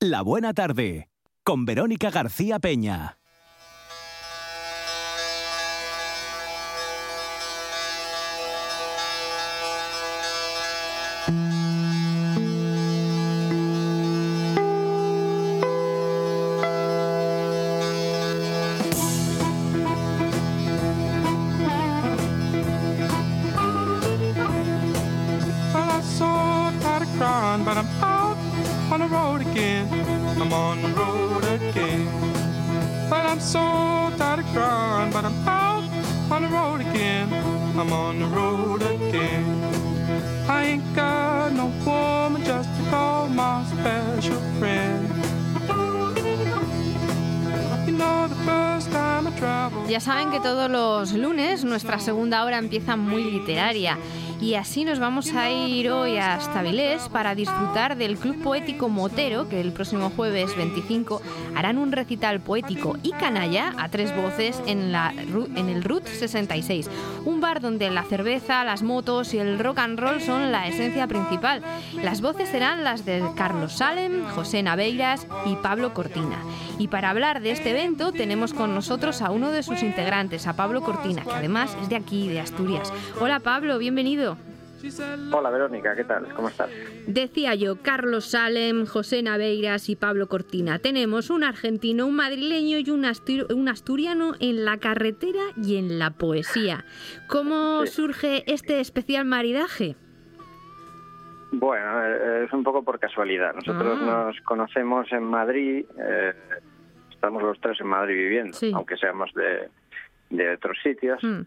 La Buena Tarde, con Verónica García Peña. Nuestra segunda hora empieza muy literaria. Y así nos vamos a ir hoy hasta Vilés para disfrutar del Club Poético Motero, que el próximo jueves 25 harán un recital poético y canalla a tres voces en, la, en el RUT 66, un bar donde la cerveza, las motos y el rock and roll son la esencia principal. Las voces serán las de Carlos Salem, José Naveiras y Pablo Cortina. Y para hablar de este evento tenemos con nosotros a uno de sus integrantes, a Pablo Cortina, que además es de aquí, de Asturias. Hola Pablo, bienvenido. Hola Verónica, ¿qué tal? ¿Cómo estás? Decía yo, Carlos Salem, José Naveiras y Pablo Cortina. Tenemos un argentino, un madrileño y un, asturiano en la carretera y en la poesía. ¿Cómo surge este especial maridaje? Bueno, eh, es un poco por casualidad. Nosotros ah. nos conocemos en Madrid, eh, estamos los tres en Madrid viviendo, aunque seamos de, de otros sitios. Hmm.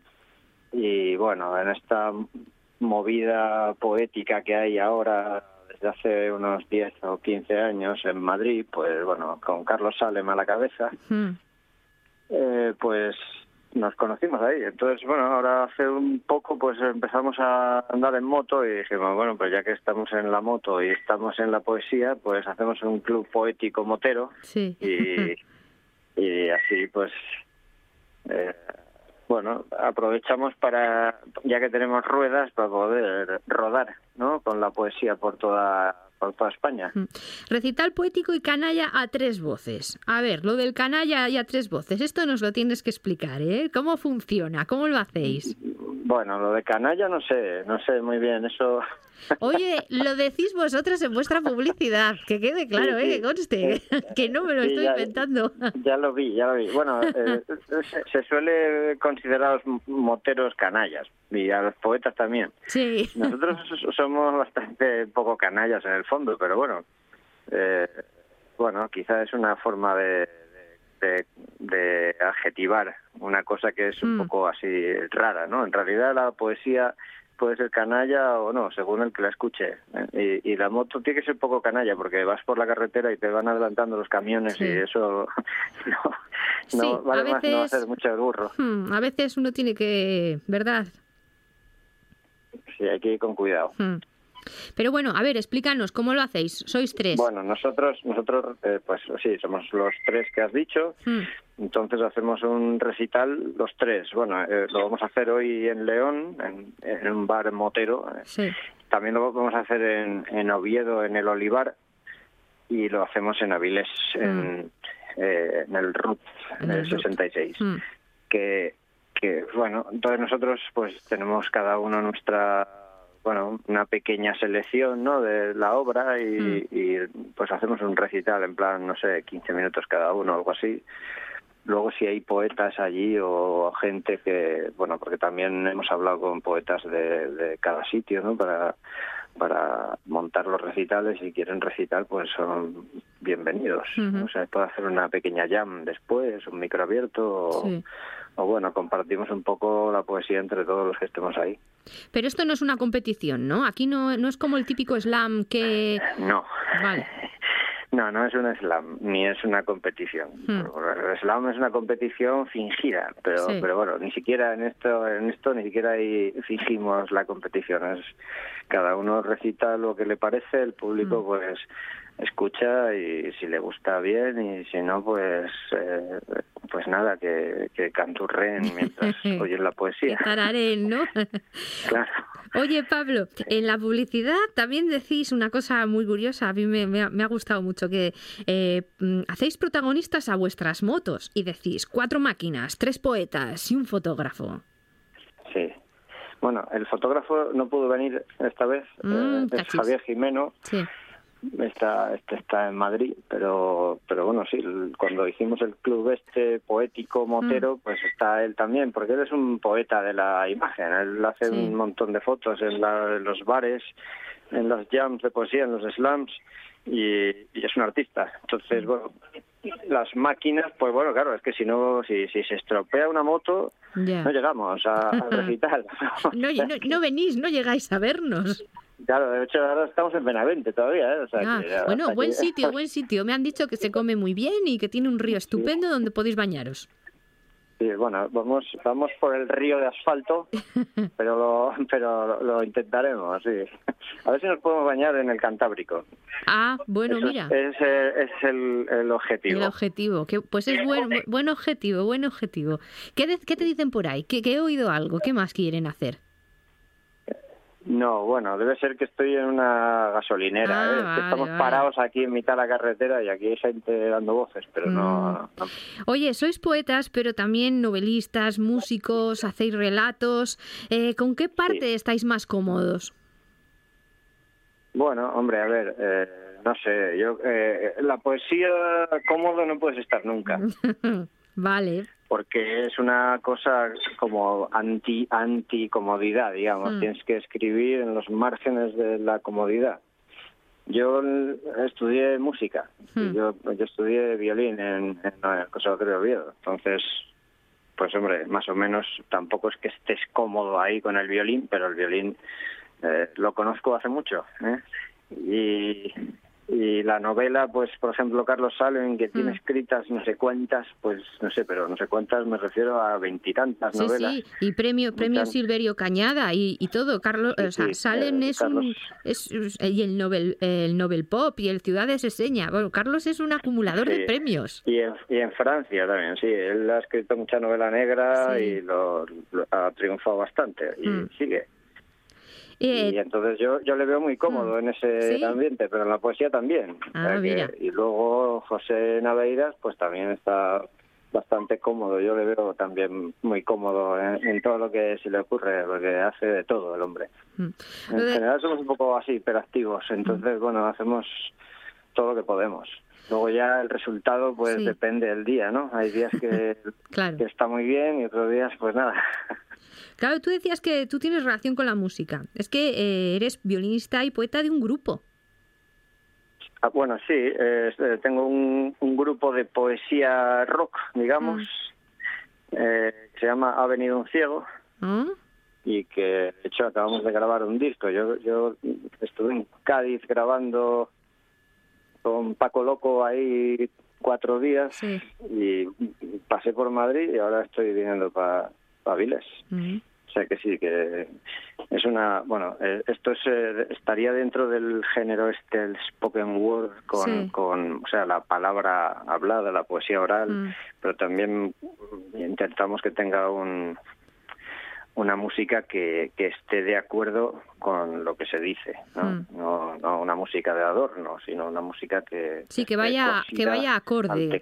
Y bueno, en esta movida poética que hay ahora desde hace unos 10 o 15 años en Madrid, pues bueno, con Carlos Salem a la cabeza, hmm. eh, pues nos conocimos ahí. Entonces, bueno, ahora hace un poco pues empezamos a andar en moto y dijimos, bueno, pues ya que estamos en la moto y estamos en la poesía, pues hacemos un club poético motero sí. y, y así pues eh, bueno, aprovechamos para, ya que tenemos ruedas, para poder rodar, ¿no? Con la poesía por toda por toda España. Recital poético y canalla a tres voces. A ver, lo del canalla y a tres voces, esto nos lo tienes que explicar, ¿eh? ¿Cómo funciona? ¿Cómo lo hacéis? Bueno, lo de canalla no sé, no sé muy bien, eso... Oye, lo decís vosotros en vuestra publicidad, que quede claro, ¿eh? que conste, que no me lo estoy inventando. Ya lo vi, ya lo vi. Bueno, eh, se, suele considerar los moteros canallas y a los poetas también. Sí. Nosotros somos bastante poco canallas en el fondo, pero bueno, eh, bueno, quizás es una forma de, de, adjetivar una cosa que es un mm. poco así rara, ¿no? En realidad la poesía puede ser canalla o no, según el que la escuche. ¿eh? Y, la moto tiene que ser poco canalla porque vas por la carretera y te van adelantando los camiones y eso no, vale más no hacer mucho burro. Hmm, a veces uno tiene que, ¿verdad? Sí, hay que ir con cuidado. Hmm. Pero bueno, a ver, explícanos, ¿cómo lo hacéis? Sois tres. Bueno, nosotros, nosotros eh, pues sí, somos los tres que has dicho. Hmm. Entonces hacemos un recital los tres. Bueno, eh, lo vamos a hacer hoy en León, en, un bar motero. Sí. También lo vamos a hacer en, en, Oviedo, en el Olivar, y lo hacemos en Avilés, en, hmm. eh, en, el RUT, en el 66. Hmm. Que, que, bueno, entonces nosotros pues tenemos cada uno nuestra bueno, una pequeña selección ¿no? de la obra y, y, pues hacemos un recital en plan, no sé, 15 minutos cada uno, algo así. Luego si hay poetas allí o gente que, bueno, porque también hemos hablado con poetas de, de cada sitio, ¿no? Para, para montar los recitales, si quieren recitar, pues son bienvenidos. O sea, puede hacer una pequeña jam después, un micro abierto, o, bueno, compartimos un poco la poesía entre todos los que estemos ahí. Pero esto no es una competición, ¿no? Aquí no, no es como el típico slam que... No. Vale. No, no es un slam, ni es una competición. Hmm. El slam es una competición fingida, pero, pero bueno, ni siquiera en esto, en esto ni siquiera ahí fingimos la competición. Es cada uno recita lo que le parece, el público hmm. pues escucha y si le gusta bien y si no pues eh, pues nada que, que canturren mientras oyen la poesía que tararen, ¿no? claro Oye, Pablo, en la publicidad también decís una cosa muy curiosa, a mí me, ha, gustado mucho, que eh, mm, hacéis protagonistas a vuestras motos y decís cuatro máquinas, tres poetas y un fotógrafo. Sí. Bueno, el fotógrafo no pudo venir esta vez, mm, eh, es Javier Jimeno. Sí está, este está en Madrid, pero, pero bueno, sí, cuando hicimos el club este poético motero, mm. pues está él también, porque él es un poeta de la imagen, él hace un montón de fotos en, los bares, en los jams de poesía, en los slams, y, es un artista. Entonces, bueno, las máquinas, pues bueno, claro, es que si no, si, si se estropea una moto, no llegamos a, a recitar. no, no, no venís, no llegáis a vernos. Claro, de hecho ahora estamos en Benavente todavía, ¿eh? Ah, bueno, buen sitio, buen sitio. Me han dicho que se come muy bien y que tiene un río estupendo donde podéis bañaros. Sí, bueno, vamos, vamos por el río de asfalto, pero lo, pero lo intentaremos, sí. A ver si nos podemos bañar en el Cantábrico. Ah, bueno, mira. Es, es, el, el, objetivo. El objetivo, que, pues es buen, buen objetivo, buen objetivo. ¿Qué, ¿Qué te dicen por ahí? ¿Qué, ¿Qué he oído algo? ¿Qué más quieren hacer? No, bueno, debe ser que estoy en una gasolinera. Ah, ¿eh? estamos parados aquí en mitad de la carretera y aquí hay gente dando voces, pero no, mm. Oye, sois poetas, pero también novelistas, músicos, hacéis relatos. Eh, ¿Con qué parte estáis más cómodos? Bueno, hombre, a ver, eh, no sé, yo la poesía cómodo no puedes estar nunca. vale porque es una cosa como anti anti comodidad, digamos. Mm. Tienes que escribir en los márgenes de la comodidad. Yo estudié música, mm. yo, yo estudié violín en, en el Conservatorio de Oviedo, entonces, pues hombre, más o menos tampoco es que estés cómodo ahí con el violín, pero el violín eh, lo conozco hace mucho. ¿eh? Y, y la novela, pues por ejemplo Carlos Salen, que tiene mm. escritas no sé cuántas, pues no sé, pero no sé cuántas me refiero a veintitantas novelas. Sí, y premio premio Silverio Cañada y, y todo. Carlos, o sea, Salen es un es, y el Nobel el Nobel Pop y el Ciudades Seña. Bueno, Carlos es un acumulador de premios. Y en, y en Francia también, sí, él ha escrito mucha novela negra y lo, ha triunfado bastante y mm. sigue. Y entonces yo, yo le veo muy cómodo mm. en ese ambiente, pero en la poesía también. Ah, y luego José Naveiras, pues también está bastante cómodo. Yo le veo también muy cómodo en, todo lo que se le ocurre, porque hace de todo el hombre. Mm. En general somos un poco así, hiperactivos, entonces, mm. bueno, hacemos todo lo que podemos. Luego ya el resultado pues depende del día, ¿no? Hay días que, que está muy bien y otros días pues nada. Claro, tú decías que tú tienes relación con la música. Es que eh, eres violinista y poeta de un grupo. Ah, bueno, sí, eh, tengo un, grupo de poesía rock, digamos, mm. eh, se llama Ha venido un ciego ¿Mm? y que de hecho acabamos de grabar un disco. Yo, yo estuve en Cádiz grabando con Paco Loco ahí cuatro días y pasé por Madrid y ahora estoy viniendo para pa Viles. O sea que sí, que es una, bueno, eh, esto es, eh, estaría dentro del género este, el spoken word, con, con, o sea, la palabra hablada, la poesía oral, mm. pero también intentamos que tenga un, una música que, que esté de acuerdo con lo que se dice, ¿no? Mm. No, no una música de adorno, sino una música que... Sí, que vaya, que vaya acorde,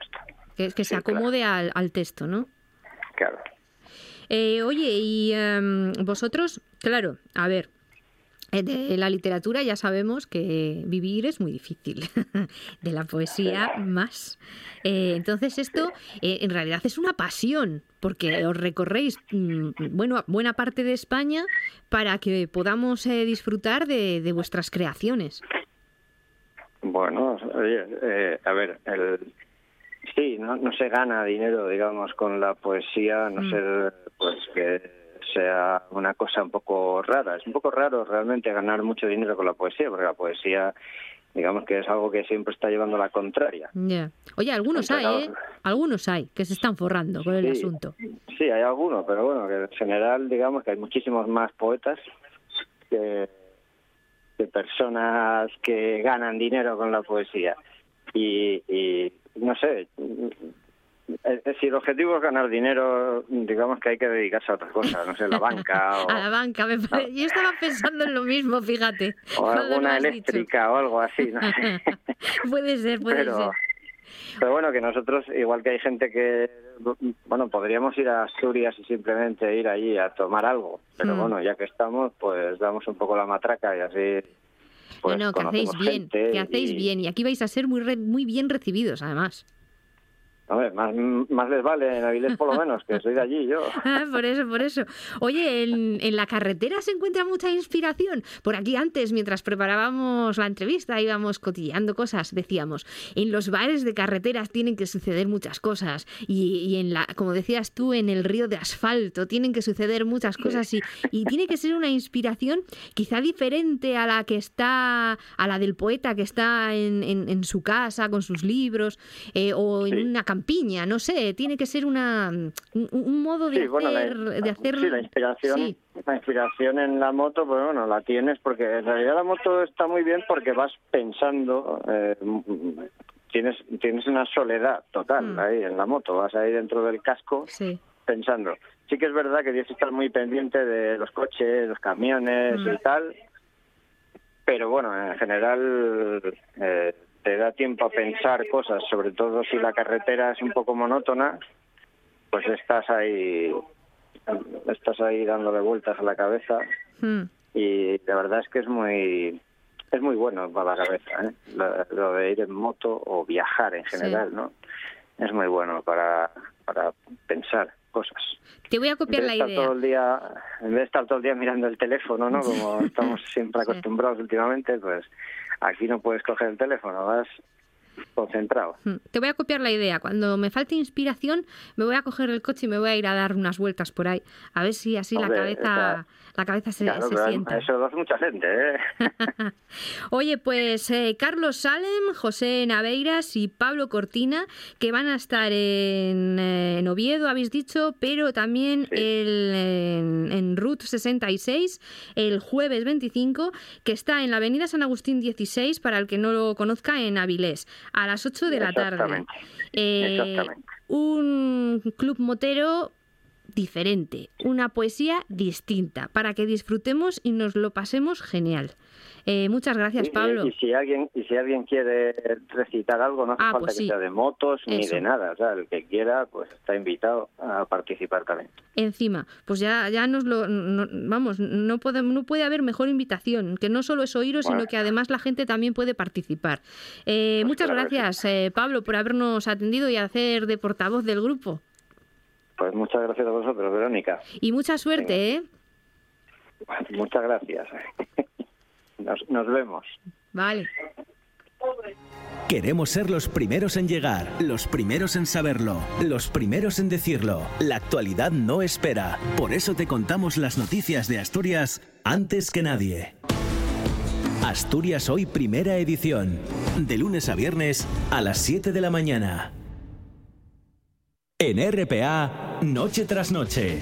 que, que se acomode al, al texto, ¿no? Claro. Eh, oye, y em, vosotros, claro, a ver, de la literatura ya sabemos que vivir es muy difícil, de la poesía más. Eh, entonces esto en realidad es una pasión, porque os recorréis mm, bueno, buena parte de España para que podamos disfrutar de, vuestras creaciones. Bueno, oye, a ver, el, Sí, no, no se gana dinero, digamos, con la poesía, no mm. ser pues que sea una cosa un poco rara. Es un poco raro realmente ganar mucho dinero con la poesía, porque la poesía digamos que es algo que siempre está llevando la contraria. Oye, algunos hay, ¿eh? Algunos hay que se están forrando con el asunto. Sí, hay algunos, pero bueno, que en general digamos que hay muchísimos más poetas que, que personas que ganan dinero con la poesía. Y, y no sé, si el objetivo es ganar dinero, digamos que hay que dedicarse a otra cosa, no sé, la banca o... A la banca, me Yo estaba pensando en lo mismo, fíjate. O alguna eléctrica o algo así, no puede ser, puede ser. Pero bueno, que nosotros, igual que hay gente que, bueno, podríamos ir a Asturias y simplemente ir allí a tomar algo, pero mm. bueno, ya que estamos, pues damos un poco la matraca y así pues, bueno, que hacéis bien, que hacéis bien y aquí vais a ser muy muy bien recibidos además más, más les vale en Avilés por lo menos, que soy de allí yo. Ah, por eso, por eso. Oye, ¿en, ¿en, la carretera se encuentra mucha inspiración? Por aquí antes, mientras preparábamos la entrevista, íbamos cotilleando cosas, decíamos, en los bares de carreteras tienen que suceder muchas cosas y, y en la, como decías tú, en el río de asfalto tienen que suceder muchas cosas y, y tiene que ser una inspiración quizá diferente a la que está, a la del poeta que está en, en, en su casa con sus libros eh, o en una campaña piña, no sé, tiene que ser una un, modo de, hacer, de hacer... Sí, la inspiración, la inspiración en la moto, pues bueno, la tienes porque en realidad la moto está muy bien porque vas pensando, eh, tienes tienes una soledad total mm. ahí en la moto, vas ahí dentro del casco pensando. Sí que es verdad que tienes que estar muy pendiente de los coches, los camiones y mm. tal, pero bueno, en general eh, te da tiempo a pensar cosas, sobre todo si la carretera es un poco monótona, pues estás ahí estás ahí dándole vueltas a la cabeza. Hmm. y la verdad es que es muy es muy bueno para la cabeza ¿eh? lo, de ir en moto o viajar en general no es muy bueno para para pensar cosas. Te voy a copiar la idea. todo el día en vez de estar todo el día mirando el teléfono no como estamos siempre acostumbrados últimamente pues Aquí no puedes coger el teléfono, vas concentrado. Hmm. Te voy a copiar la idea. Cuando me falte inspiración, me voy a coger el coche y me voy a ir a dar unas vueltas por ahí. A ver si así la cabeza la cabeza se, sienta. Eso lo hace mucha gente, ¿eh? Oye, pues eh, Carlos Salem, José Naveiras y Pablo Cortina, que van a estar en, eh, Oviedo, habéis dicho, pero también el, en, en Route 66, el jueves 25, que está en la avenida San Agustín 16, para el que no lo conozca, en Avilés, a las 8 de la tarde. Exactamente. Un club motero diferente, una poesía distinta, para que disfrutemos y nos lo pasemos genial. Eh, muchas gracias, Pablo. Y, si alguien y si alguien quiere recitar algo, no hace ah, falta pues que sea de motos ni de nada. O sea, el que quiera, pues está invitado a participar también. Encima, pues ya, ya nos lo. vamos, no puede, no puede haber mejor invitación, que no solo es oíros, sino que además la gente también puede participar. Eh, pues muchas gracias, eh, Pablo, por habernos atendido y hacer de portavoz del grupo. Pues muchas gracias a vosotros, Verónica. Y mucha suerte, ¿eh? Muchas gracias. Nos, vemos. Vale. Queremos ser los primeros en llegar, los primeros en saberlo, los primeros en decirlo. La actualidad no espera. Por eso te contamos las noticias de Asturias antes que nadie. Asturias Hoy Primera Edición. De lunes a viernes a las 7 de la mañana. En RPA, noche tras noche.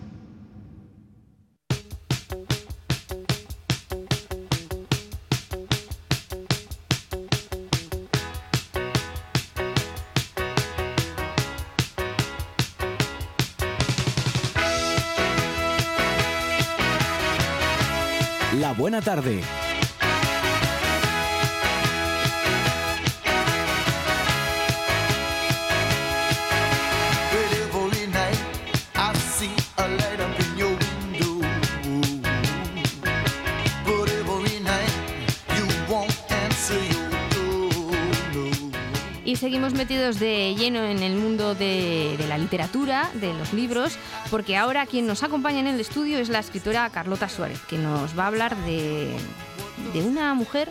Tarde. Seguimos metidos de lleno en el mundo de, de, la literatura, de los libros, porque ahora quien nos acompaña en el estudio es la escritora Carlota Suárez, que nos va a hablar de, de una mujer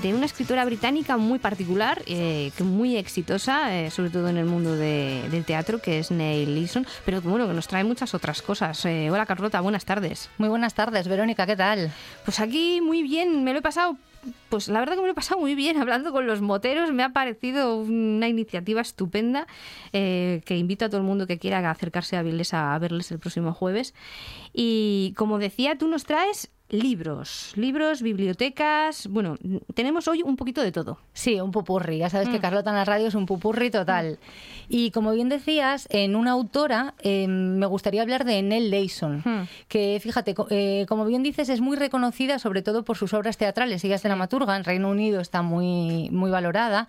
de una escritora británica muy particular, eh, muy exitosa, eh, sobre todo en el mundo del teatro, que es Neil Leeson, pero bueno, que nos trae muchas otras cosas. Eh, hola Carlota, buenas tardes. Muy buenas tardes, Verónica, ¿qué tal? Pues aquí muy bien, me lo he pasado pues la verdad que me lo he pasado muy bien hablando con los moteros. Me ha parecido una iniciativa estupenda eh, que invito a todo el mundo que quiera acercarse a Viles a verles el próximo jueves. Y como decía, tú nos traes libros, libros, bibliotecas. Bueno, tenemos hoy un poquito de todo. Sí, un pupurri. Ya sabes que mm. Carlota en la radio es un pupurri total. Y como bien decías, en una autora em, me gustaría hablar de Nell Layson, mm. que fíjate, eh, como bien dices, es muy reconocida sobre todo por sus obras teatrales. Ella es dramaturga, en Reino Unido está muy, muy valorada.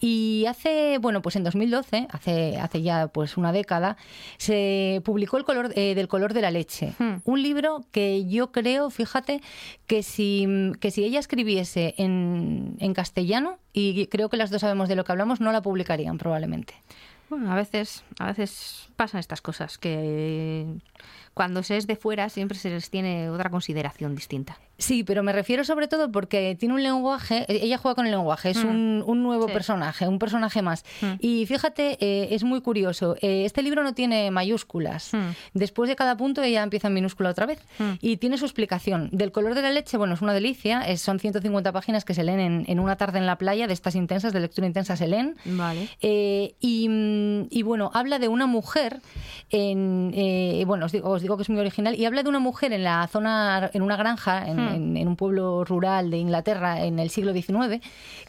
Y hace, bueno, pues en 2012, hace, hace ya pues una década, se publicó El color eh, del color de la leche. Mm. Un libro que yo creo, fíjate, fíjate que si, que si ella escribiese en, en castellano, y creo que las dos sabemos de lo que hablamos, no la publicarían probablemente. Bueno, a veces, a veces pasan estas cosas que cuando se es de fuera siempre se les tiene otra consideración distinta. Sí, pero me refiero sobre todo porque tiene un lenguaje, e-, ella juega con el lenguaje, es mm. un, nuevo personaje, un personaje más. Mm. Y fíjate, eh, es muy curioso, eh, este libro no tiene mayúsculas. Mm. Después de cada punto ella empieza en minúscula otra vez y tiene su explicación. Del color de la leche, bueno, es una delicia, son 150 páginas que se leen en, una tarde en la playa, de estas intensas, de lectura intensa se leen. Vale. Eh, y, bueno, habla de una mujer, en, bueno, os digo, os digo que es muy original, y habla de una mujer en la zona, en una granja, en en, un pueblo rural de Inglaterra en el siglo XIX,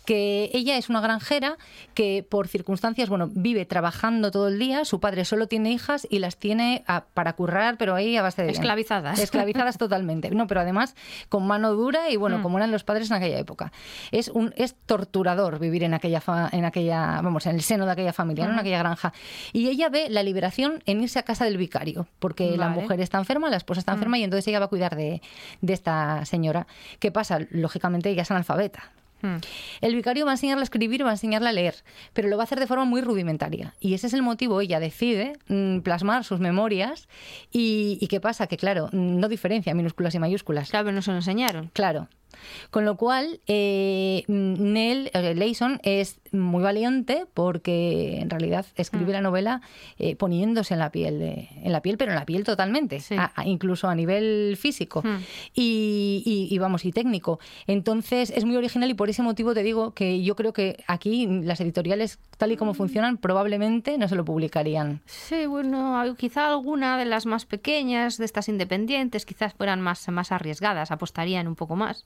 que ella es una granjera que por circunstancias, bueno, vive trabajando todo el día, su padre solo tiene hijas y las tiene para currar, pero ahí a base de... Esclavizadas. Esclavizadas totalmente. No, pero además con mano dura y bueno, mm. como eran los padres en aquella época. Es, un, es torturador vivir en aquella, en aquella, vamos, en el seno de aquella familia, en aquella granja. Y ella ve la liberación en irse a casa del vicario, porque la mujer está enferma, la esposa está mm. enferma y entonces ella va a cuidar de, de esta señora. ¿Qué pasa? Lógicamente ella es analfabeta. Hmm. El vicario va a enseñarla a escribir, va a enseñarla a leer, pero lo va a hacer de forma muy rudimentaria. Y ese es el motivo, ella decide mm, plasmar sus memorias y, ¿qué pasa? Que claro, no diferencia minúsculas y mayúsculas. Claro, no se lo enseñaron. Claro. Con lo cual, eh, Nell Layson es muy valiente porque en realidad escribe mm. la novela eh, poniéndose en la piel, en la piel, pero en la piel totalmente, incluso a nivel físico mm. y, vamos y técnico. Entonces es muy original y por ese motivo te digo que yo creo que aquí las editoriales tal y como mm. funcionan probablemente no se lo publicarían. Sí, bueno, quizá alguna de las más pequeñas de estas independientes quizás fueran más más arriesgadas, apostarían un poco más.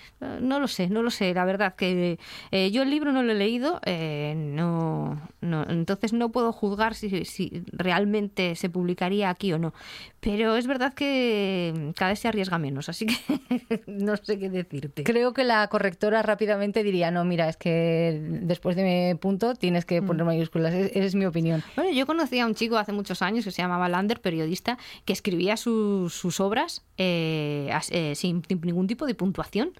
no lo sé, no lo sé. La verdad que eh, yo el libro no lo he leído, eh, no, no, entonces no puedo juzgar si, si, realmente se publicaría aquí o no. Pero es verdad que cada vez se arriesga menos, así que no sé qué decirte. Creo que la correctora rápidamente diría, no, mira, es que después de mi punto tienes que poner mm. mayúsculas. Esa es mi opinión. Bueno, yo conocí a un chico hace muchos años que se llamaba Lander, periodista, que escribía sus, sus obras sin ningún tipo de puntuación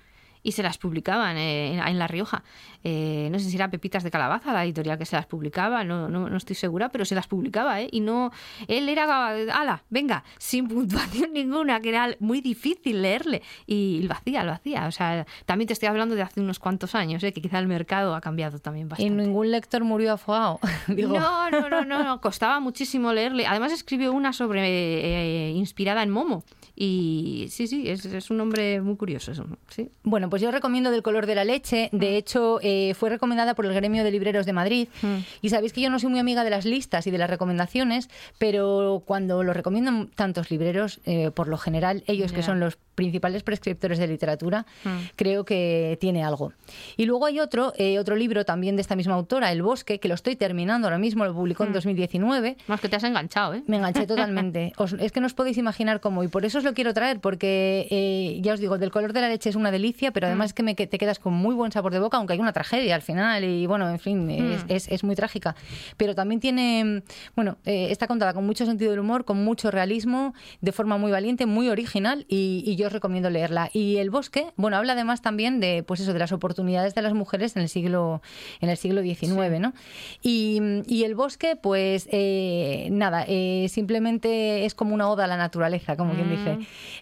y se las publicaban eh, en, La Rioja. Eh, no sé si era Pepitas de Calabaza, la editorial que se las publicaba, no, no, no estoy segura, pero se las publicaba, ¿eh? Y no, él era, ala, venga, sin puntuación ninguna, que era muy difícil leerle. Y lo hacía, lo hacía. O sea, también te estoy hablando de hace unos cuantos años, ¿eh? que quizá el mercado ha cambiado también bastante. ¿Y ningún lector murió afogado? No, no, no, no, costaba muchísimo leerle. Además escribió una sobre, eh, inspirada en Momo. Y sí, sí, es, es un nombre muy curioso. ¿sí? Bueno, pues yo recomiendo Del color de la leche. De mm. hecho, eh, fue recomendada por el Gremio de Libreros de Madrid. Mm. Y sabéis que yo no soy muy amiga de las listas y de las recomendaciones, pero cuando lo recomiendan tantos libreros, eh, por lo general, ellos que son los principales prescriptores de literatura, mm. creo que tiene algo. Y luego hay otro, eh, otro libro también de esta misma autora, El Bosque, que lo estoy terminando ahora mismo, lo publicó en 2019. Más que te has enganchado, ¿eh? Me enganché totalmente. es que no os podéis imaginar cómo, y por eso os lo quiero traer, porque ya os digo, del color de la leche es una delicia, pero además es que me, te quedas con muy buen sabor de boca, aunque hay una tragedia al final, y bueno, en fin, es, es, muy trágica. Pero también tiene, bueno, eh, está contada con mucho sentido del humor, con mucho realismo, de forma muy valiente, muy original, y, y yo recomiendo leerla. Y El bosque, bueno, habla además también de, pues eso, de las oportunidades de las mujeres en el siglo, en el siglo XIX, ¿no? Y, y, El bosque, pues eh, nada, eh, simplemente es como una oda a la naturaleza, como quien dice.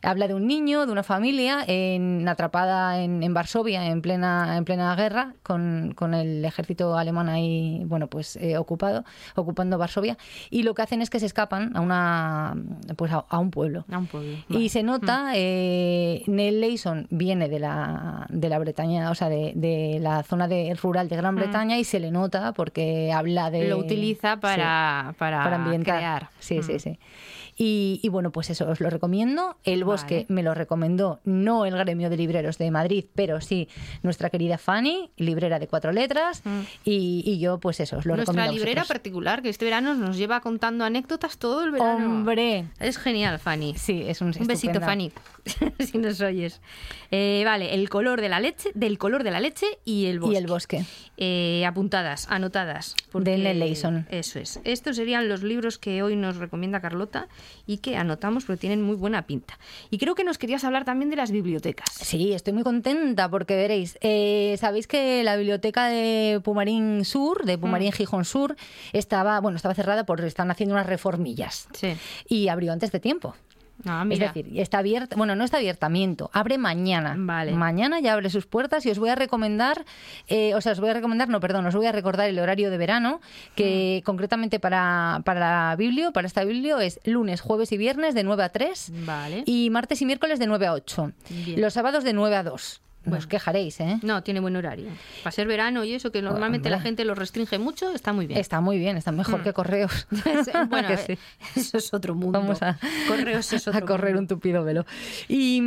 Habla de un niño, de una familia en, atrapada en, en, Varsovia en plena, en plena guerra, con, con el ejército alemán ahí, bueno, pues eh, ocupado, ocupando Varsovia, y lo que hacen es que se escapan a una, pues a, un pueblo. A un pueblo. Y se nota, mm. eh, Neil Leyson viene de la, de la Bretaña, o sea, de, de la zona de, rural de Gran mm. Bretaña y se le nota porque habla de... Lo utiliza para, para, para ambientar. Crear. Sí, sí, mm. sí. Y, bueno, pues eso, os lo recomiendo. El Bosque me lo recomendó no el gremio de libreros de Madrid, pero sí nuestra querida Fanny, librera de cuatro letras. Mm. Y, yo, pues eso, os lo nuestra recomiendo. Nuestra librera particular, que este verano nos lleva contando anécdotas todo el verano. ¡Hombre! Es genial, Fanny. Sí, es un Un besito, Fanny, si nos oyes. Eh, vale, el color de la leche, del color de la leche y el bosque. Y el bosque. Eh, apuntadas, anotadas. de Nelson. Eso es. Estos serían los libros que hoy nos recomienda Carlota y que anotamos porque tienen muy buena pinta. Y creo que nos querías hablar también de las bibliotecas. Sí, estoy muy contenta porque veréis, eh, sabéis que la biblioteca de Pumarín Sur, de Pumarín mm. Gijón Sur, estaba, bueno, estaba cerrada porque están haciendo unas reformillas. Sí. Y abrió antes de tiempo. Ah, es decir, está abierta, bueno, no está abiertamiento, abre mañana. Vale. Mañana ya abre sus puertas y os voy a recomendar, eh, o sea, os voy a recomendar, no, perdón, os voy a recordar el horario de verano, que mm. concretamente para, para la Biblio, para esta Biblio, es lunes, jueves y viernes de 9 a 3 vale. y martes y miércoles de 9 a 8. Los sábados de 9 a 2. Os quejaréis, ¿eh? No, tiene buen horario. Para ser verano y eso, que normalmente la gente lo restringe mucho, está muy bien. Está muy bien, está mejor mm. que correos. bueno, eh, eso es otro mundo. Vamos a, correos es otro a correr un tupido velo. Y,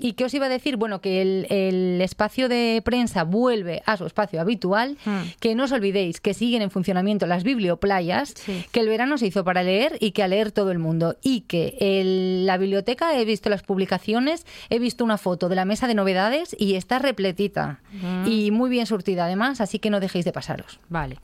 y, qué os iba a decir? Bueno, que el, espacio de prensa vuelve a su espacio habitual, mm. que no os olvidéis que siguen en funcionamiento las biblioplayas, que el verano se hizo para leer y que a leer todo el mundo. Y que la biblioteca, he visto las publicaciones, he visto una foto de la mesa de novedades y está repletita y muy bien surtida además, así que no dejéis de pasaros. Vale.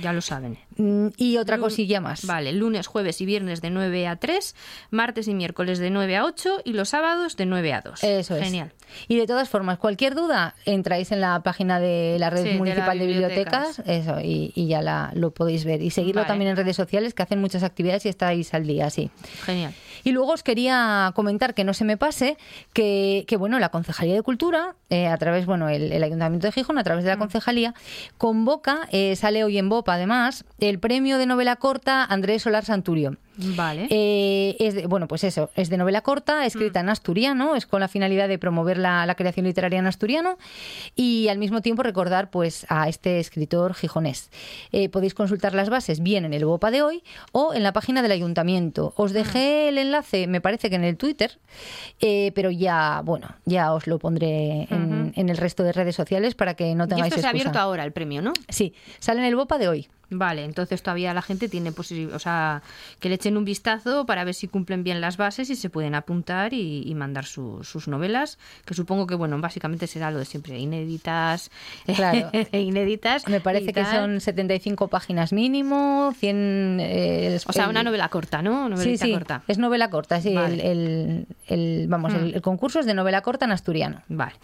Ya lo saben. Mm, y otra cosilla más. Vale, lunes, jueves y viernes de 9 a 3, martes y miércoles de 9 a 8 y los sábados de 9 a 2. Eso es. Genial. Y de todas formas, cualquier duda, entráis en la página de la Red Municipal de, Bibliotecas, eso, y, ya la, lo podéis ver. Y seguirlo también en redes sociales, que hacen muchas actividades y estáis al día, sí. Genial. Y luego os quería comentar, que no se me pase, que, que bueno, la Concejalía de Cultura, eh, a través, bueno, el, Ayuntamiento de Gijón, a través de la mm. Concejalía, convoca, eh, sale hoy en BOPA además, el premio de novela corta Andrés Solar Santurio. Vale. Eh, es de, bueno, pues eso, es de novela corta, escrita mm. en asturiano, es con la finalidad de promover la, creación literaria en asturiano y al mismo tiempo recordar pues a este escritor gijonés. Eh, podéis consultar las bases bien en el BOPA de hoy o en la página del ayuntamiento. Os dejé el enlace, me parece que en el Twitter, eh, pero ya, bueno, ya os lo pondré en, el resto de redes sociales para que no tengáis y esto se ha abierto ahora el premio, ¿no? Sí, sale en el BOPA de hoy. Vale, entonces todavía la gente tiene posibilidad, o sea, que le echen un vistazo para ver si cumplen bien las bases y se pueden apuntar y, mandar sus novelas, que supongo que, bueno, básicamente será lo de siempre, inéditas, claro. inéditas. Me parece que son 75 páginas mínimo, 100... Eh, o sea, una novela corta, ¿no? sí, sí, corta. es novela corta, sí, el, el, vamos, hmm. el concurso es de novela corta en asturiano. Vale,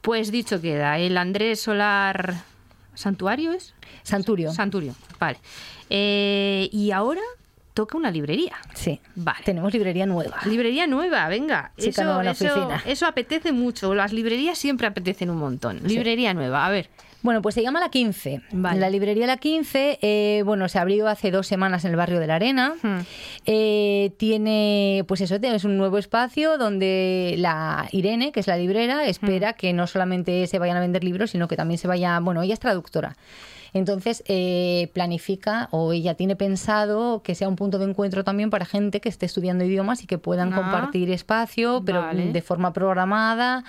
pues dicho queda, el Andrés Solar... ¿Santuario es? Santurio. Santurio, vale. Eh, y ahora toca una librería. Sí. Vale. Tenemos librería nueva. Librería nueva, venga. eso, eso, apetece mucho. Las librerías siempre apetecen un montón. Librería nueva, a ver. Bueno, pues se llama La 15. La librería La 15, eh, bueno, se abrió hace dos semanas en el barrio de la Arena. Hmm. Eh, tiene, pues eso, es un nuevo espacio donde la Irene, que es la librera, espera hmm. que no solamente se vayan a vender libros, sino que también se vaya, bueno, ella es traductora. Entonces, eh, planifica o ella tiene pensado que sea un punto de encuentro también para gente que esté estudiando idiomas y que puedan ah, compartir espacio, pero de forma programada.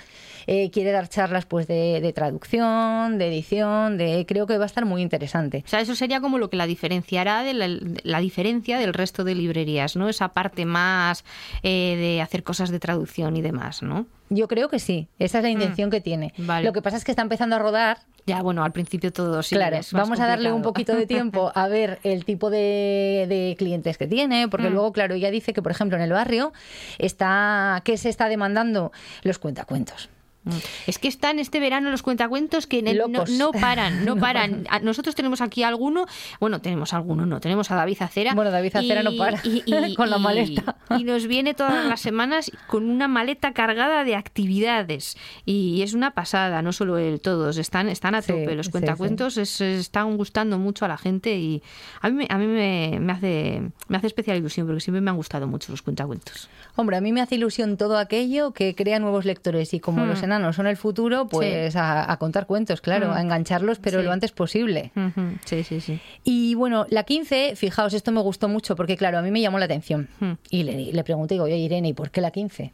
Eh, quiere dar charlas pues de, traducción, de edición, de creo que va a estar muy interesante. O sea, eso sería como lo que la diferenciará de la, diferencia del resto de librerías, ¿no? Esa parte más eh, de hacer cosas de traducción y demás, ¿no? Yo creo que sí, esa es la mm, intención que tiene. Lo que pasa es que está empezando a rodar. Ya, bueno, al principio todo sí. Claro, vamos a darle un poquito de tiempo a ver el tipo de, clientes que tiene, porque mm. luego, claro, ella dice que, por ejemplo, en el barrio está, ¿qué se está demandando? Los cuentacuentos. Mm. Es que están este verano los cuentacuentos que no, no, paran, no paran. Nosotros tenemos aquí alguno, bueno, tenemos alguno, no, tenemos a David Acera. Bueno, David Acera no para y, con la maleta. Y nos viene todas las semanas con una maleta cargada de actividades. Y es una pasada, no solo él, todos están, están a tope. los cuentacuentos están gustando mucho a la gente y a mí, a mí me, me, hace, me hace especial ilusión porque siempre me han gustado mucho los cuentacuentos. Hombre, a mí me hace ilusión todo aquello que crea nuevos lectores y como hmm. los no son el futuro, pues a, contar cuentos, claro, mm. a engancharlos, pero lo antes posible. Sí, sí, sí. Y bueno, la 15, fijaos, esto me gustó mucho porque, claro, a mí me llamó la atención. Mm. Y le, le pregunté, digo, oye, Irene, ¿y por qué la 15?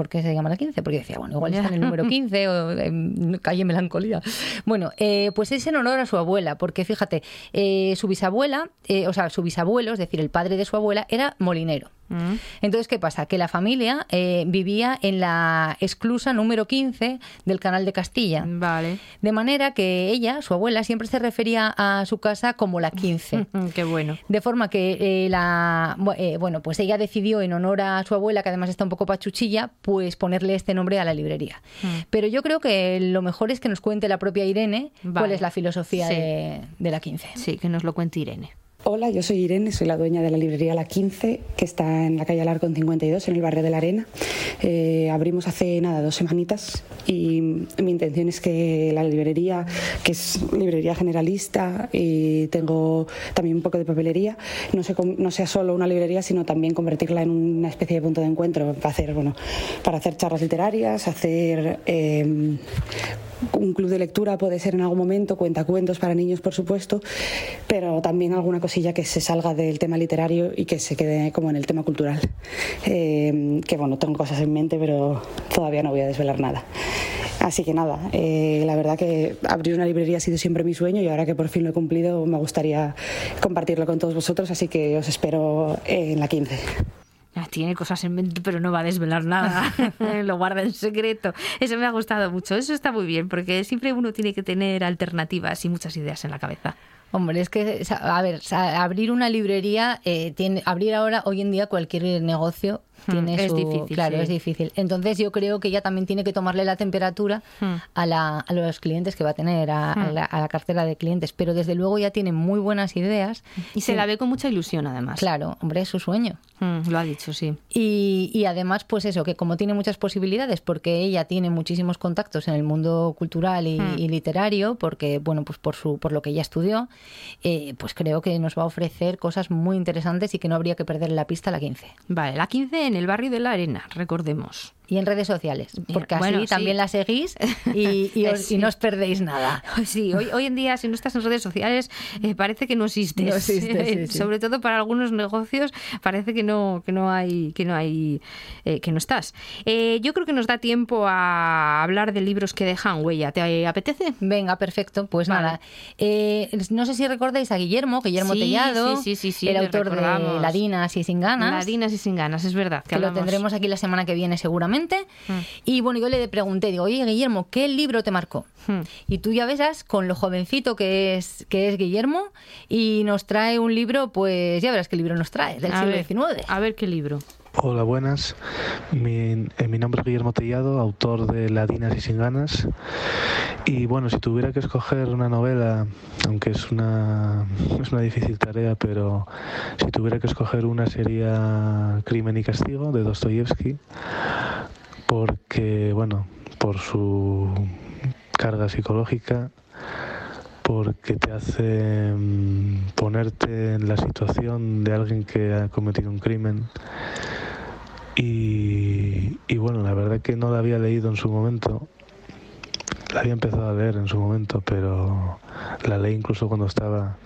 ¿Por qué se llama la 15? Porque decía, bueno, igual está en el número 15 o en calle Melancolía. Bueno, eh, pues es en honor a su abuela, porque fíjate, eh, su bisabuela, eh, o sea, su bisabuelo, es decir, el padre de su abuela, era molinero. Mm. Entonces, ¿qué pasa? Que la familia eh, vivía en la exclusa número 15 del Canal de Castilla. Vale. De manera que ella, su abuela, siempre se refería a su casa como la 15. Qué bueno. De forma que eh, la eh, bueno, pues ella decidió en honor a su abuela, que además está un poco pachuchilla, pues ponerle este nombre a la librería. Mm. Pero yo creo que lo mejor es que nos cuente la propia Irene cuál es la filosofía de, de la 15. Sí, que nos lo cuente Irene. Hola, yo soy Irene, soy la dueña de la librería La 15, que está en la calle Alarcón 52, en el barrio de la Arena. Eh, abrimos hace nada, dos semanitas y mi intención es que la librería, que es librería generalista y tengo también un poco de papelería, no, sea solo una librería, sino también convertirla en una especie de punto de encuentro para hacer, bueno, para hacer charlas literarias, hacer eh, un club de lectura puede ser en algún momento, cuenta cuentos para niños, por supuesto, pero también alguna cosilla que se salga del tema literario y que se quede como en el tema cultural. Eh, que bueno, tengo cosas en mente, pero todavía no voy a desvelar nada. Así que nada, eh, la verdad que abrir una librería ha sido siempre mi sueño y ahora que por fin lo he cumplido me gustaría compartirlo con todos vosotros, así que os espero en la 15. Tiene cosas en mente, pero no va a desvelar nada. Lo guarda en secreto. Eso me ha gustado mucho. Eso está muy bien, porque siempre uno tiene que tener alternativas y muchas ideas en la cabeza. Hombre, es que, a ver, abrir una librería, eh, tiene, abrir ahora, hoy en día, cualquier negocio. Tiene es difícil. Claro, es difícil. Entonces yo creo que ella también tiene que tomarle la temperatura hmm. a, la, a, los clientes que va a tener, a, hmm. la, cartera de clientes. Pero desde luego ya tiene muy buenas ideas. Y se la ve con mucha ilusión además. Claro, hombre, es su sueño. lo ha dicho, sí. Y, y, además, pues eso, que como tiene muchas posibilidades, porque ella tiene muchísimos contactos en el mundo cultural y, literario, porque, bueno, pues por, su, por lo que ella estudió, eh, pues creo que nos va a ofrecer cosas muy interesantes y que no habría que perder la pista a la 15. Vale, la 15 en el barrio de la Arena, recordemos y en redes sociales, porque así también la seguís y, y, no os perdéis nada. Sí, hoy, hoy en día si no estás en redes sociales eh, parece que no existes. Sobre todo para algunos negocios parece que no que no hay que no hay eh, que no estás. Eh, yo creo que nos da tiempo a hablar de libros que dejan huella. ¿Te apetece? Venga, perfecto. Pues nada. no sé si recordáis a Guillermo, Guillermo Tellado, el autor de Ladinas y sin ganas. Ladinas y sin ganas, es verdad. Que, lo tendremos aquí la semana que viene seguramente Mm. Y bueno, yo le pregunté, digo, oye, Guillermo, ¿qué libro te marcó? Mm. Y tú ya ves con lo jovencito que es, que es Guillermo y nos trae un libro, pues ya verás qué libro nos trae, del siglo XIX. A ver qué libro. Hola, buenas. Mi, eh, mi, nombre es Guillermo Tellado, autor de Ladinas y Sin Ganas. Y bueno, si tuviera que escoger una novela, aunque es una, es una difícil tarea, pero si tuviera que escoger una sería Crimen y Castigo de Dostoyevsky, porque, bueno, por su carga psicológica, porque te hace mm, ponerte en la situación de alguien que ha cometido un crimen y, bueno, la verdad que no la había leído en su momento. La había empezado a leer en su momento, pero la leí incluso cuando estaba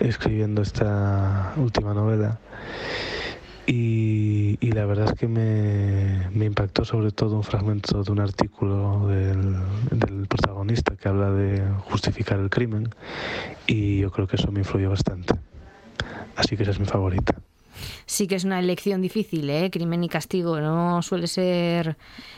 escribiendo esta última novela. Y, la verdad es que me, impactó sobre todo un fragmento de un artículo del, protagonista que habla de justificar el crimen y yo creo que eso me influyó bastante. Así que esa es mi favorita sí que es una elección difícil, ¿eh? Crimen y castigo. No suele ser,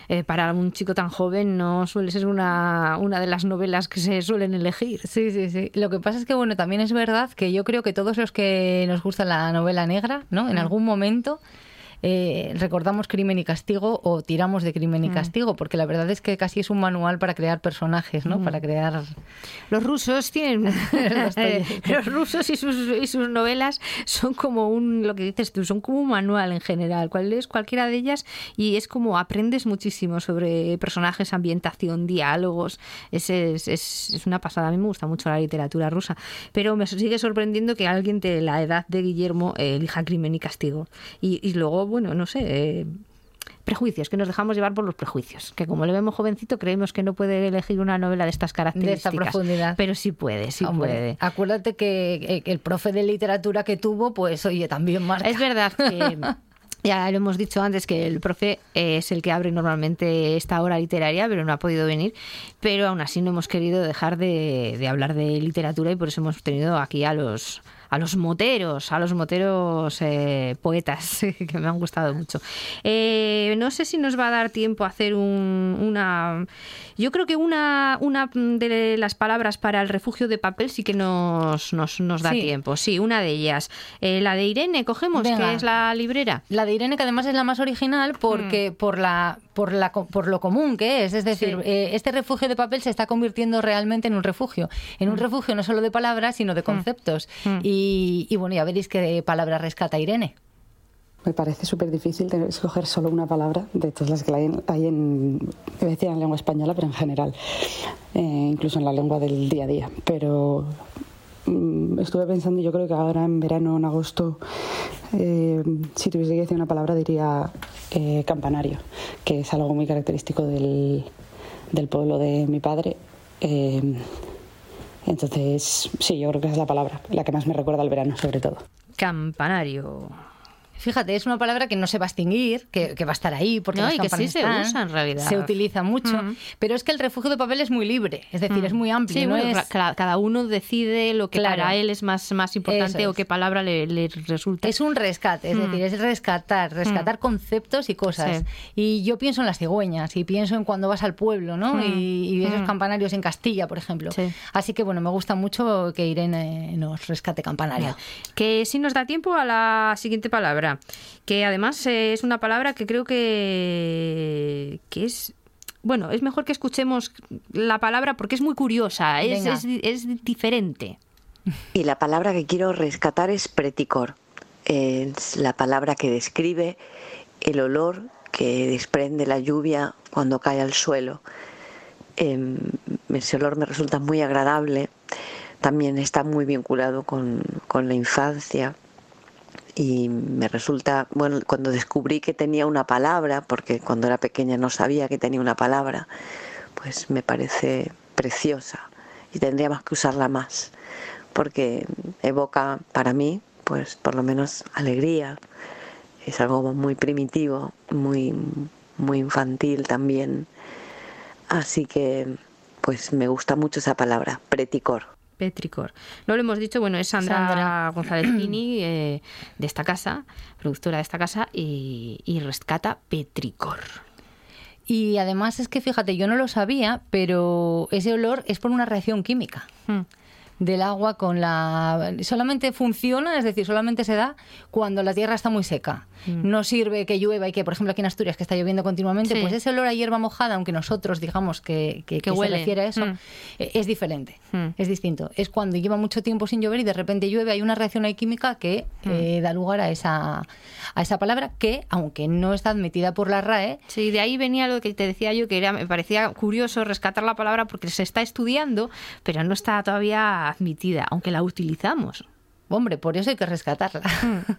eh, para un chico tan joven, no suele ser una, una de las novelas que se suelen elegir. Sí, sí, sí. Lo que pasa es que, bueno, también es verdad que yo creo que todos los que nos gusta la novela negra, ¿no? En algún momento eh, recordamos Crimen y Castigo o tiramos de Crimen y mm. Castigo, porque la verdad es que casi es un manual para crear personajes, ¿no? Mm. Para crear... Los rusos tienen... los rusos y sus, y sus novelas son como un, lo que dices tú, son como un manual en general. Cuál es cualquiera de ellas y es como aprendes muchísimo sobre personajes, ambientación, diálogos. Es, es, es, una pasada. A mí me gusta mucho la literatura rusa, pero me sigue sorprendiendo que alguien de la edad de Guillermo elija Crimen y Castigo. Y, y luego bueno, no sé, eh, prejuicios, que nos dejamos llevar por los prejuicios, que como le vemos jovencito creemos que no puede elegir una novela de estas características. De esta profundidad. Pero sí puede, sí puede. Acuérdate que, el profe de literatura que tuvo, pues oye, también más. Es verdad que... Ya lo hemos dicho antes que el profe es el que abre normalmente esta hora literaria, pero no ha podido venir. Pero aún así no hemos querido dejar de, de hablar de literatura y por eso hemos tenido aquí a los, a los moteros, a los moteros eh, poetas, que me han gustado mucho. Eh, no sé si nos va a dar tiempo a hacer una... Yo creo que una, una de las palabras para el refugio de papel sí que nos, nos, da tiempo. Sí, una de ellas. Eh, la de Irene, cogemos, que es la librera. La de Irene, que además es la más original porque mm. por la por, la, por lo común que es. Es decir, este refugio de papel se está convirtiendo realmente en un refugio. En un mm. refugio no solo de palabras, sino de mm. conceptos. Y y, bueno, ya veréis qué palabra rescata Irene. Me parece súper difícil escoger solo una palabra de todas las que hay en, hay en, decir en lengua española, pero en general, eh, incluso en la lengua del día a día. Pero mm, estuve pensando, yo creo que ahora en verano, en agosto, eh, si tuviese que decir una palabra diría eh, campanario, que es algo muy característico del, del pueblo de mi padre. Entonces, sí, yo creo que esa es la palabra, la que más me recuerda al verano, sobre todo. Campanario. Fíjate, es una palabra que no se va a extinguir, que, va a estar ahí, porque no, y que sí se usa en realidad. Se utiliza mucho, pero es que el refugio de papel es muy libre, es decir, es muy amplio. no es... cada uno decide lo que para él es más, más importante o qué palabra le, resulta. Es un rescate, es decir, es rescatar, rescatar conceptos y cosas. Y yo pienso en las cigüeñas y pienso en cuando vas al pueblo, ¿no? Y, esos campanarios en Castilla, por ejemplo. Así que bueno, me gusta mucho que Irene nos rescate campanario. Que si nos da tiempo a la siguiente palabra que además eh, es una palabra que creo que, que es bueno, es mejor que escuchemos la palabra porque es muy curiosa, es, es, diferente. Y la palabra que quiero rescatar es preticor. Es la palabra que describe el olor que desprende la lluvia cuando cae al suelo. Em, ese olor me resulta muy agradable. También está muy vinculado con, con la infancia y me resulta, bueno, cuando descubrí que tenía una palabra, porque cuando era pequeña no sabía que tenía una palabra, pues me parece preciosa y tendríamos que usarla más, porque evoca para mí, pues por lo menos alegría, es algo muy primitivo, muy, muy infantil también, así que pues me gusta mucho esa palabra, preticor. Petricor. No lo hemos dicho, bueno, es Sandra, González Pini, eh, de esta casa, productora de esta casa, y, rescata Petricor. Y además es que, fíjate, yo no lo sabía, pero ese olor es por una reacción química. Hmm del agua con la... Solamente funciona, es decir, solamente se da cuando la tierra está muy seca. Mm. No sirve que llueva y que, por ejemplo, aquí en Asturias, que está lloviendo continuamente, pues ese olor a hierba mojada, aunque nosotros digamos que, que, se refiere a eso, mm. eh, es diferente, mm. es distinto. Es cuando lleva mucho tiempo sin llover y de repente llueve, hay una reacción ahí química que eh, da lugar a esa, a esa palabra que, aunque no está admitida por la RAE... Sí, de ahí venía lo que te decía yo, que era, me parecía curioso rescatar la palabra porque se está estudiando, pero no está todavía admitida, aunque la utilizamos. Hombre, por eso hay que rescatarla.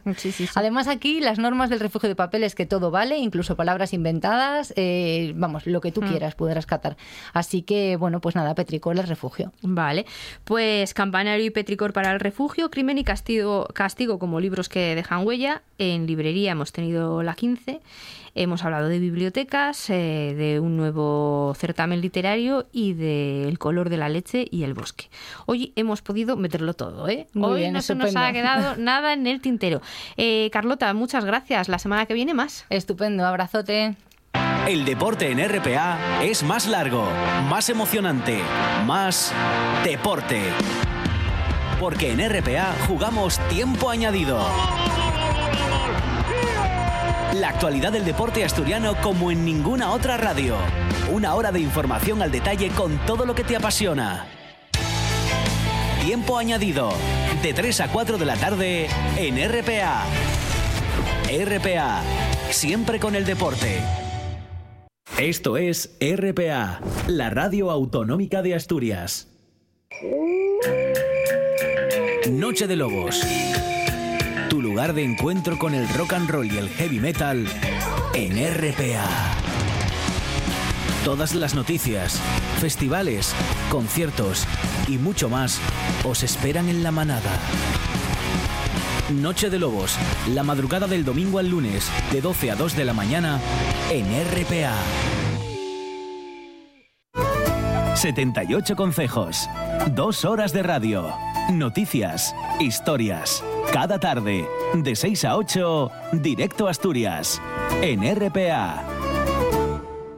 Mm, Además, aquí las normas del refugio de papel es que todo vale, incluso palabras inventadas, eh, vamos, lo que tú mm. quieras puede rescatar. Así que, bueno, pues nada, Petricor el refugio. Vale, pues Campanario y Petricor para el refugio, Crimen y Castigo, castigo como libros que dejan huella. En librería hemos tenido la 15 Hemos hablado de bibliotecas, eh, de un nuevo certamen literario y del color de la leche y el bosque. Hoy hemos podido meterlo todo, ¿eh? Hoy no se nos ha quedado nada en el tintero. Eh, Carlota, muchas gracias. La semana que viene más. Estupendo, abrazote. El deporte en RPA es más largo, más emocionante, más deporte. Porque en RPA jugamos tiempo añadido. La actualidad del deporte asturiano como en ninguna otra radio. Una hora de información al detalle con todo lo que te apasiona. Tiempo añadido. De 3 a 4 de la tarde en RPA. RPA. Siempre con el deporte. Esto es RPA, la radio autonómica de Asturias. Noche de Lobos. Tu lugar de encuentro con el rock and roll y el heavy metal en RPA. Todas las noticias, festivales, conciertos y mucho más os esperan en la manada. Noche de Lobos, la madrugada del domingo al lunes, de 12 a 2 de la mañana, en RPA. 78 consejos, dos horas de radio, noticias, historias. Cada tarde, de 6 a 8, directo a Asturias, en RPA.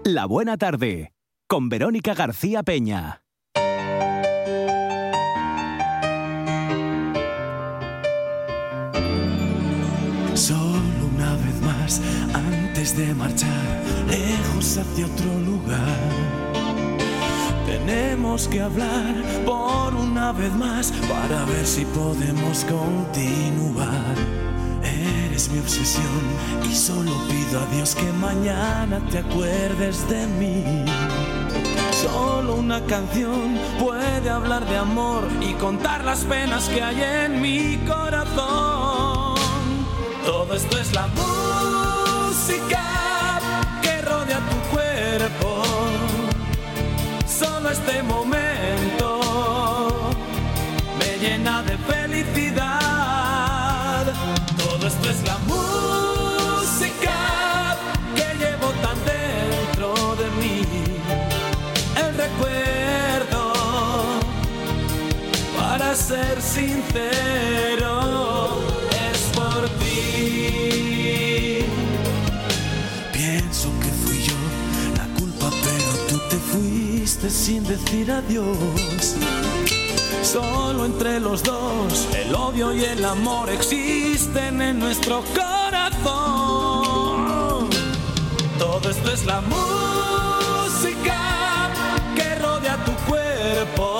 La buena tarde, con Verónica García Peña. Solo una vez más, antes de marchar, lejos hacia otro lugar. Tenemos que hablar por una vez más para ver si podemos continuar. Eres mi obsesión y solo pido a Dios que mañana te acuerdes de mí. Solo una canción puede hablar de amor y contar las penas que hay en mi corazón. Todo esto es la música que rodea tu cuerpo. Solo este momento me llena de felicidad. Todo esto es la música que llevo tan dentro de mí. El recuerdo, para ser sincero, sin decir adiós. Solo entre los dos, el odio y el amor existen en nuestro corazón. Todo esto es la música que rodea tu cuerpo.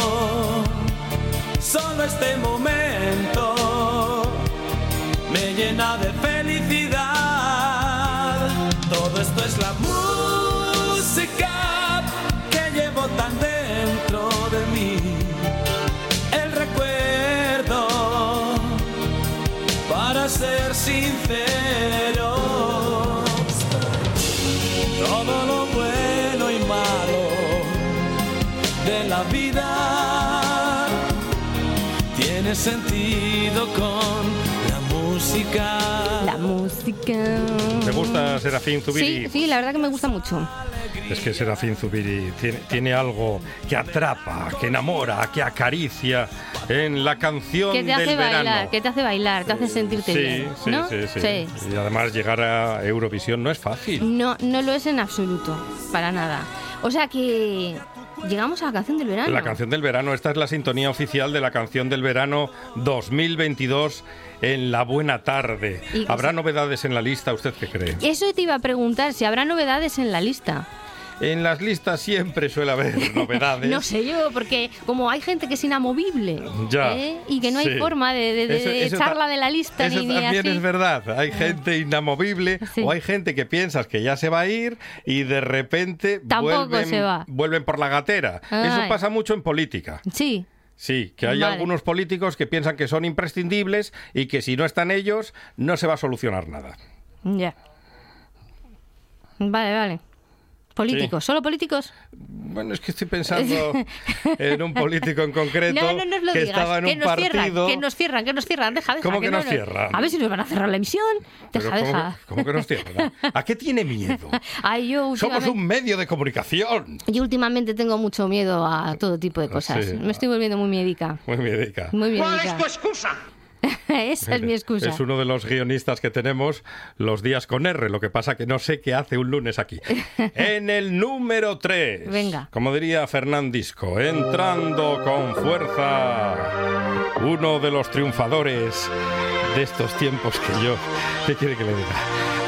Solo este momento me llena de felicidad. Tiene sentido con la música. La música. ¿Te gusta Serafín Zubiri? Sí, sí, la verdad que me gusta mucho. Es que Serafín Zubiri tiene, tiene algo que atrapa, que enamora, que acaricia en la canción Que te del hace verano. bailar, que te hace bailar, te hace sentirte Sí, bien. sí, ¿no? sí, sí, Y además llegar a Eurovisión no es fácil. No, no lo es en absoluto, para nada. O sea que llegamos a la canción del verano. La canción del verano, esta es la sintonía oficial de la canción del verano 2022 en La Buena Tarde. ¿Habrá novedades en la lista? ¿Usted qué cree? Eso te iba a preguntar, si habrá novedades en la lista. En las listas siempre suele haber novedades. No sé yo, porque como hay gente que es inamovible Ya, ¿eh? y que no hay forma de, de- de Eso- eso echarla de la lista Eso ni, ni también así. es verdad. Hay gente inamovible Sí. o hay gente que piensas que ya se va a ir y de repente Tampoco vuelven, se va. vuelven por la gatera. Ay. Eso pasa mucho en política. Sí, Sí, que hay Vale. algunos políticos que piensan que son imprescindibles y que si no están ellos no se va a solucionar nada. ya. Vale, vale. Políticos, ¿solo políticos? Bueno, es que estoy pensando en un político en concreto No, no nos lo que digas. estaba en que un nos cierran, partido. que nos cierran, que nos cierran. Deja, deja. ¿Cómo que no nos cierran? A ver si nos van a cerrar la emisión. Deja, ¿cómo, deja. que- cómo que nos cierran? ¿A qué tiene miedo? Ay, yo Somos un medio de comunicación. yo últimamente tengo mucho miedo a todo tipo de cosas. Sí. Me estoy volviendo muy médica. Muy médica. Muy médica. excusa? Esa es mi excusa. Es uno de los guionistas que tenemos los días con R, lo que pasa que no sé qué hace un lunes aquí. en el número 3. Venga. Como diría Fernandisco, entrando con fuerza. Uno de los triunfadores de estos tiempos que yo, ¿qué quiere que le diga?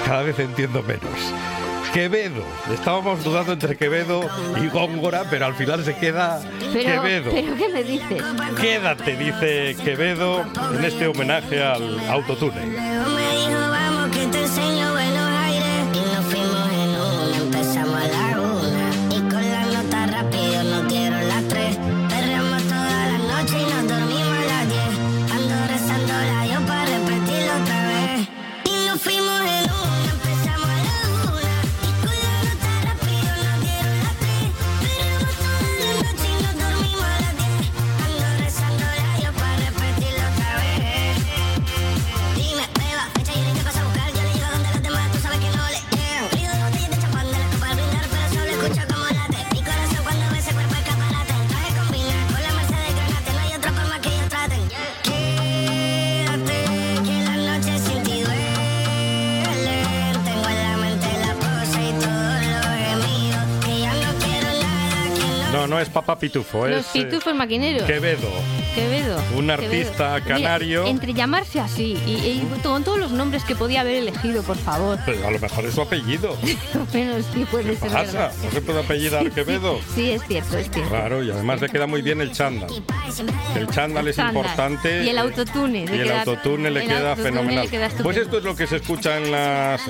Cada vez entiendo menos. Quevedo. Estábamos dudando entre Quevedo y Góngora, pero al final se queda Quevedo. ¿Pero qué me dices? Quédate, dice Quevedo, en este homenaje al autotune. Papá Pitufo, no es. es Pitufo el maquinero. Quevedo. Quevedo. Un artista canario. entre llamarse así y, con todos los nombres que podía haber elegido, por favor. Pero a lo mejor es su apellido. bueno, sí puede ser. Pasa? ¿No se puede apellidar Quevedo? Sí, es cierto, es cierto. Claro, y además le queda muy bien el chándal. El chándal es importante. Y el autotune. Y el autotune le queda fenomenal. pues esto es lo que se escucha en las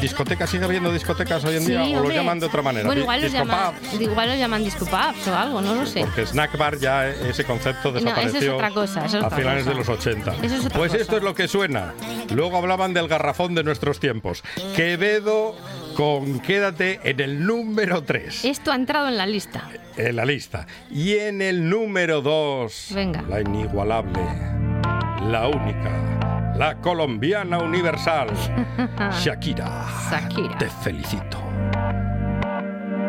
discotecas. ¿Sigue habiendo discotecas hoy en día? ¿O lo llaman de otra manera? Bueno, igual, los llaman, igual lo llaman disco o algo, no lo sé. Porque snack bar ya ese concepto desapareció no, eso es otra cosa, a finales de los 80. pues esto es lo que suena. Luego hablaban del garrafón de nuestros tiempos. Quevedo con Quédate en el número 3. Esto ha entrado en la lista. En la lista. Y en el número 2, Venga. la inigualable, la única, la colombiana universal, Shakira. Shakira. Te felicito.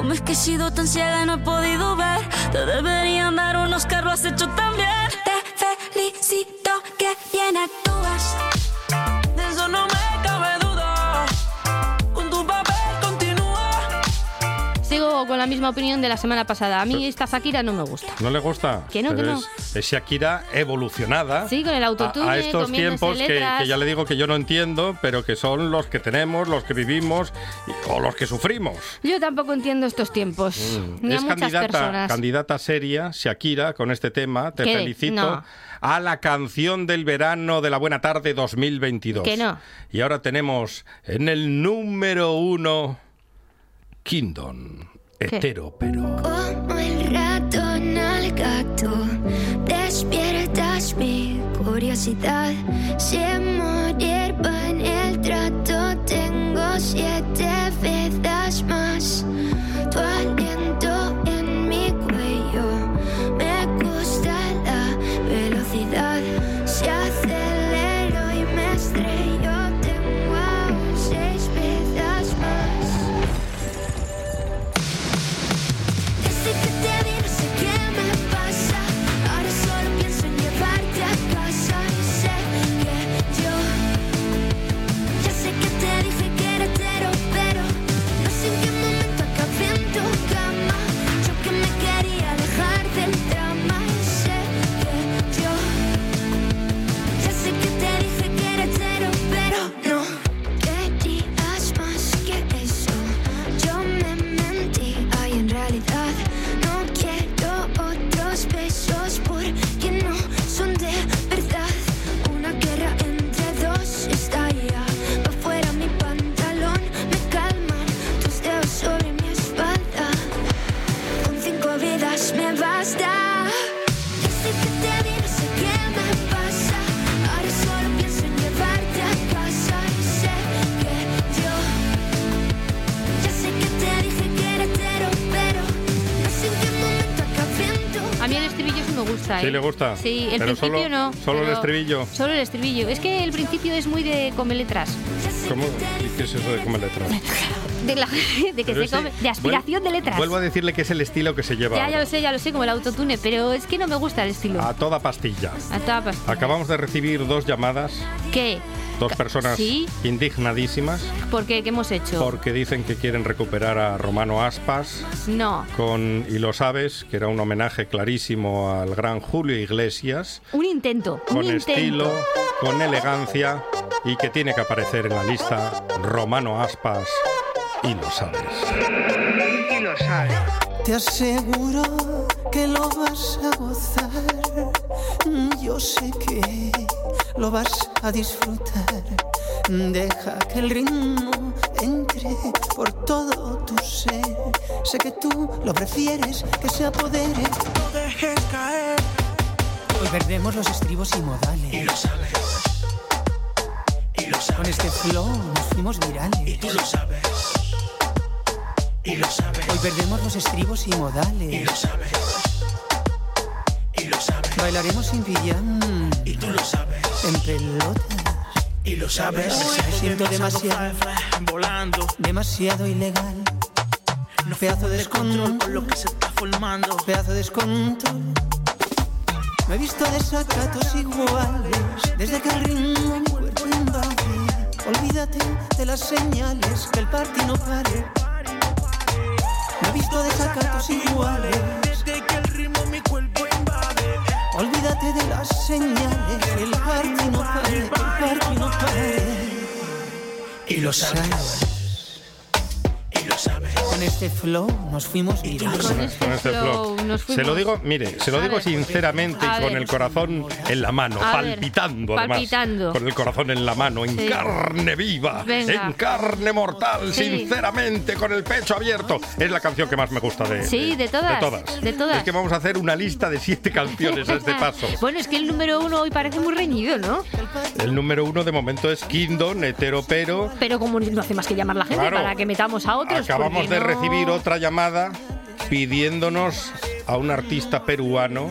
Cómo es que he sido tan ciega y no he podido ver. Te deberían dar unos carros has hecho la misma opinión de la semana pasada. A mí esta Shakira no me gusta. ¿No le gusta? Que no, que no. Es, es Shakira evolucionada. Sí, con el autotune, A, a estos tiempos que, ya le digo que yo no entiendo, pero que son los que tenemos, los que vivimos y- o los que sufrimos. Yo tampoco entiendo estos tiempos. Ni a Mm. es muchas candidata, personas. candidata seria, Shakira, con este tema. Te ¿Qué? felicito. No. A la canción del verano de la Buena Tarde 2022. Que no. Y ahora tenemos en el número uno Kingdom, hetero, pero. Como el ratón al gato, despiertas mi curiosidad. Si morir en el trato, tengo siete sí me gusta. ¿Sí ¿eh? le gusta? Sí, el Pero principio solo- no. solo el estribillo. Solo el estribillo. Es que el principio es muy de come letras. ¿Cómo? ¿Y ¿Qué es eso de comer letras? De, la- de que Pero se ese- come. De aspiración de letras. Vuelvo a decirle que es el estilo que se lleva Ya, ya lo sé, ya lo sé, como el autotune, pero es que no me gusta el estilo. a toda pastilla. A toda pastilla. Acabamos de recibir dos llamadas, ¿Qué? Dos personas ¿Sí? indignadísimas ¿Por qué? ¿Qué hemos hecho? porque dicen que quieren recuperar a Romano Aspas No. con Y lo sabes, que era un homenaje clarísimo al gran Julio Iglesias, Un intento. con un intento. estilo, con elegancia y que tiene que aparecer en la lista Romano Aspas y lo sabes. Y lo sabe. Te aseguro que lo vas a gozar. Yo sé que lo vas a disfrutar. Deja que el ritmo entre por todo tu ser. Sé que tú lo prefieres que se apodere. No dejes caer. Hoy perdemos los estribos y modales. Y lo sabes. Y lo sabes. Con este flow nos fuimos virales. Y tú lo sabes. Y lo sabes. Hoy perdemos los estribos y modales. Y lo sabes. Y lo sabes. Bailaremos sin pijama. Y tú lo sabes. En pelotas. Y lo sabes. Me siento demasiado. Volando. Demasiado ilegal. No pedazo de descontrol por lo que se está formando. Pedazo de descontrol. Me he visto desacatos iguales desde que el ritmo mi cuerpo invade. Olvídate de las señales que el party no pare. Me he visto desacatos iguales Olvídate de las señales el party no pare, el party no pare. Y lo sabes. Con este flow nos fuimos virales. Con este Con este flow flow. nos Se lo digo, mire, se lo A digo ver. sinceramente y con ver. el corazón en la mano, A ver. palpitando además. Palpitando. Con el corazón en la mano, en Sí. carne viva, Venga. en carne mortal, Sí. sinceramente, con el pecho abierto. Es la canción que más me gusta de, Sí, de todas, De todas. de todas. Es que vamos a hacer una lista de siete canciones a este paso. Bueno, es que el número uno hoy parece muy reñido, ¿no? El número uno de momento es Kingdom, hetero pero. Pero como no hace más que llamar la gente Claro. para que metamos a otros. Acabamos de no- recibir otra llamada pidiéndonos a un artista peruano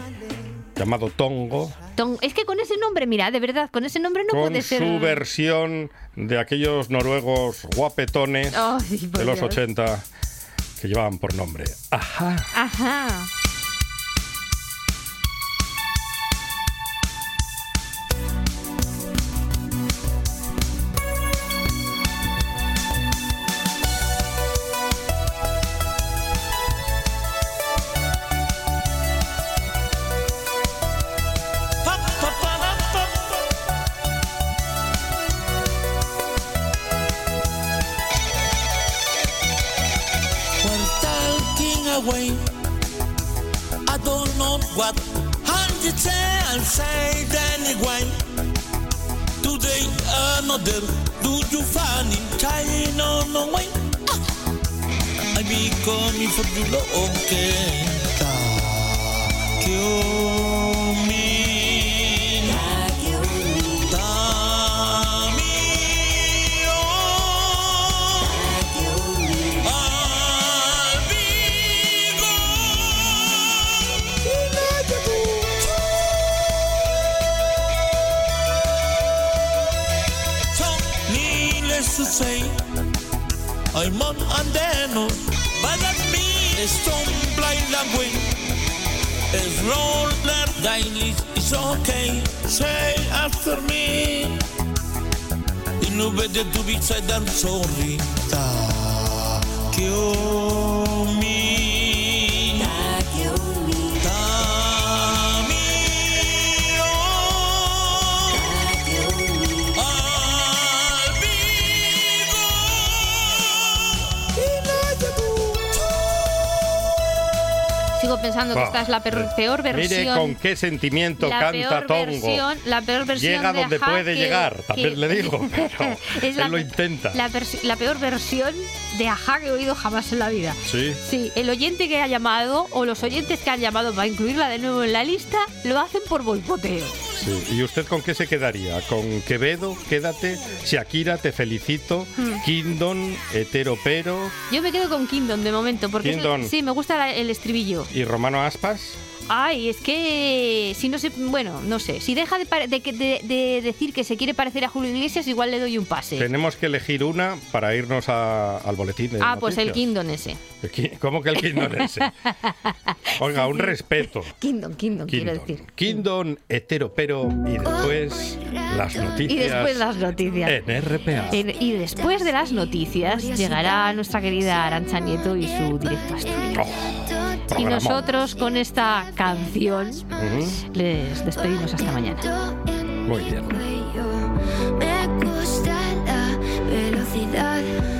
llamado Tongo Ton- Es que con ese nombre, mira, de verdad, con ese nombre no con puede ser. su versión de aquellos noruegos guapetones de los Dios. 80 que llevaban por nombre Ajá. Ajá. It's roller dai it's okay, say after me. In nube del dubica e dan sorrita. Che ora Pensando que esta es la peor, peor versión. Mire con qué sentimiento la canta Tongo. versión, la peor versión Llega de donde Ajá puede que- llegar, también que- le digo, pero Es la- él lo intenta. La, peor versión de Ajá que he oído jamás en la vida. Sí. Sí, el oyente que ha llamado o los oyentes que han llamado para incluirla de nuevo en la lista lo hacen por boicoteo. Sí. ¿Y usted con qué se quedaría? ¿Con Quevedo? Quédate. Shakira, te felicito. Hmm. Kingdom, Hetero Pero Yo me quedo con Kingdom de momento porque es el- Kingdom. sí, me gusta el estribillo. y Romano Aspas. Ay, es que si no se, bueno, no sé, si deja de, de, de- de decir que se quiere parecer a Julio Iglesias, igual le doy un pase. Tenemos que elegir una para irnos a- al boletín de ah, pues el. Kingdom ese. ¿Cómo que el Kingdom ese? Oiga, un respeto. Kingdom, Kingdom, quiero decir. Kingdom, Hetero Pero y después las noticias. Y después las noticias. En RPA. En- y después de las noticias llegará nuestra querida Arancha Nieto y su directo a Asturias. y nosotros con esta canción, les despedimos hasta mañana. Muy bien. Me gusta la velocidad.